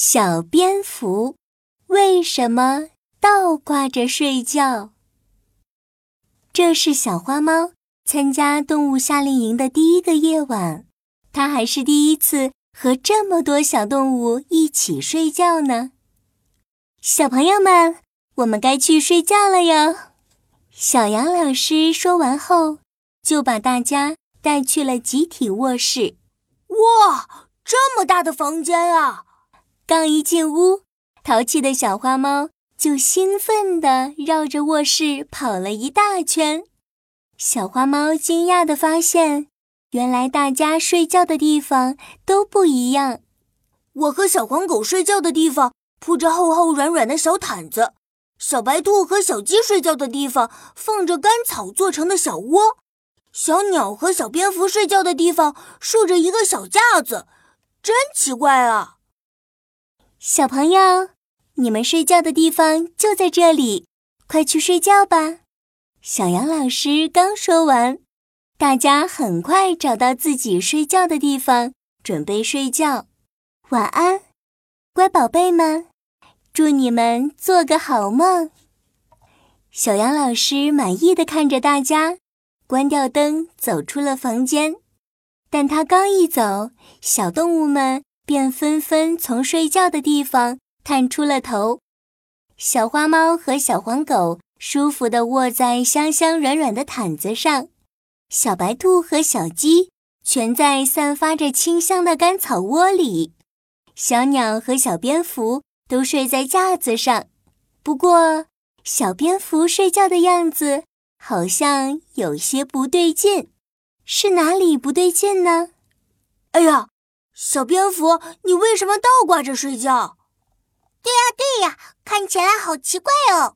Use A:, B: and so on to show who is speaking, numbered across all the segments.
A: 小蝙蝠为什么倒挂着睡觉？这是小花猫参加动物夏令营的第一个夜晚，它还是第一次和这么多小动物一起睡觉呢。小朋友们，我们该去睡觉了哟。小杨老师说完后，就把大家带去了集体卧室。
B: 哇，这么大的房间啊！
A: 刚一进屋，淘气的小花猫就兴奋地绕着卧室跑了一大圈。小花猫惊讶地发现，原来大家睡觉的地方都不一样。
B: 我和小黄狗睡觉的地方铺着厚厚软软的小毯子，小白兔和小鸡睡觉的地方放着干草做成的小窝，小鸟和小蝙蝠睡觉的地方竖着一个小架子，真奇怪啊！
A: 小朋友，你们睡觉的地方就在这里，快去睡觉吧。小杨老师刚说完，大家很快找到自己睡觉的地方，准备睡觉。晚安，乖宝贝们，祝你们做个好梦。小杨老师满意的看着大家，关掉灯，走出了房间。但他刚一走，小动物们。便纷纷从睡觉的地方探出了头。小花猫和小黄狗舒服地卧在香香软软的毯子上，小白兔和小鸡蜷在散发着清香的干草窝里，小鸟和小蝙蝠都睡在架子上。不过，小蝙蝠睡觉的样子好像有些不对劲，是哪里不对劲呢？
B: 哎呀！小蝙蝠，你为什么倒挂着睡觉？
C: 对呀，对呀，看起来好奇怪哦。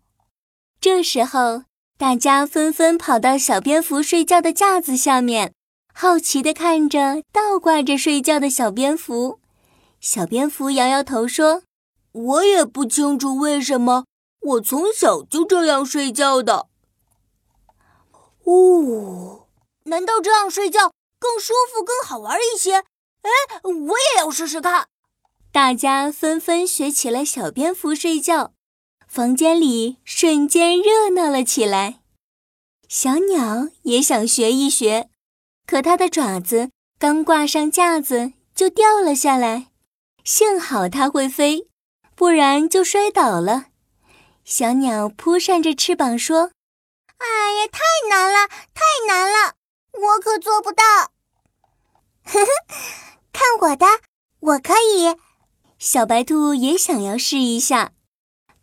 A: 这时候，大家纷纷跑到小蝙蝠睡觉的架子下面，好奇地看着倒挂着睡觉的小蝙蝠。小蝙蝠摇摇头说：“
B: 我也不清楚为什么，我从小就这样睡觉的。”哦，难道这样睡觉更舒服、更好玩一些？哎，我也要试试看！
A: 大家纷纷学起了小蝙蝠睡觉，房间里瞬间热闹了起来。小鸟也想学一学，可它的爪子刚挂上架子就掉了下来。幸好它会飞，不然就摔倒了。小鸟扑扇着翅膀说：“
C: 哎呀，太难了，太难了，我可做不到。”呵呵。看我的，我可以。
A: 小白兔也想要试一下，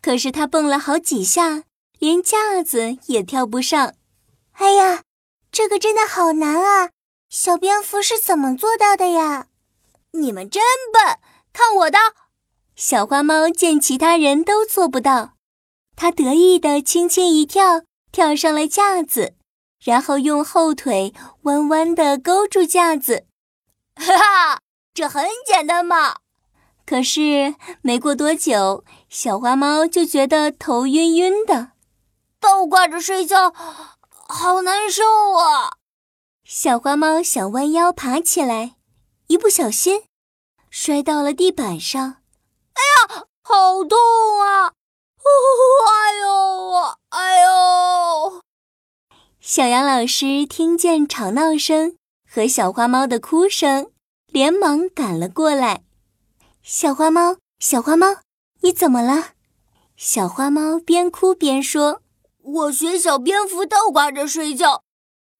A: 可是它蹦了好几下，连架子也跳不上。
C: 哎呀，这个真的好难啊！小蝙蝠是怎么做到的呀？
B: 你们真笨！看我的！
A: 小花猫见其他人都做不到，它得意的轻轻一跳，跳上了架子，然后用后腿弯弯的勾住架子。
B: 哈哈，这很简单嘛！
A: 可是没过多久，小花猫就觉得头晕晕的，
B: 倒挂着睡觉，好难受啊！
A: 小花猫想弯腰爬起来，一不小心摔到了地板上。
B: 哎呀，好痛啊！哎呦，哎呦！
A: 小杨老师听见吵闹声。和小花猫的哭声，连忙赶了过来。小花猫，小花猫，你怎么了？小花猫边哭边说：“
B: 我学小蝙蝠倒挂着睡觉，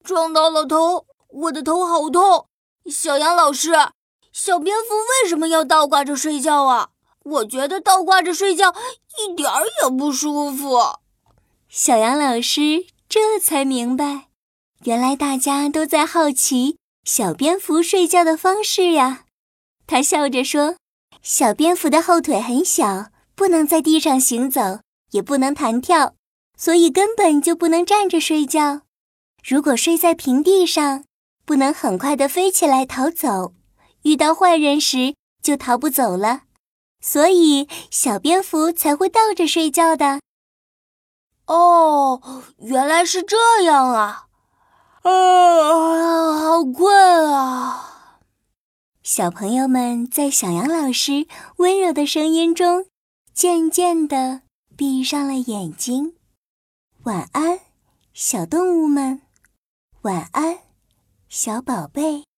B: 撞到了头，我的头好痛。”小杨老师，小蝙蝠为什么要倒挂着睡觉啊？我觉得倒挂着睡觉一点儿也不舒服。
A: 小杨老师这才明白，原来大家都在好奇。小蝙蝠睡觉的方式呀，他笑着说：“小蝙蝠的后腿很小，不能在地上行走，也不能弹跳，所以根本就不能站着睡觉。如果睡在平地上，不能很快的飞起来逃走，遇到坏人时就逃不走了。所以小蝙蝠才会倒着睡觉的。”
B: 哦，原来是这样啊。啊，好困啊！
A: 小朋友们在小羊老师温柔的声音中，渐渐的闭上了眼睛。晚安，小动物们。晚安，小宝贝。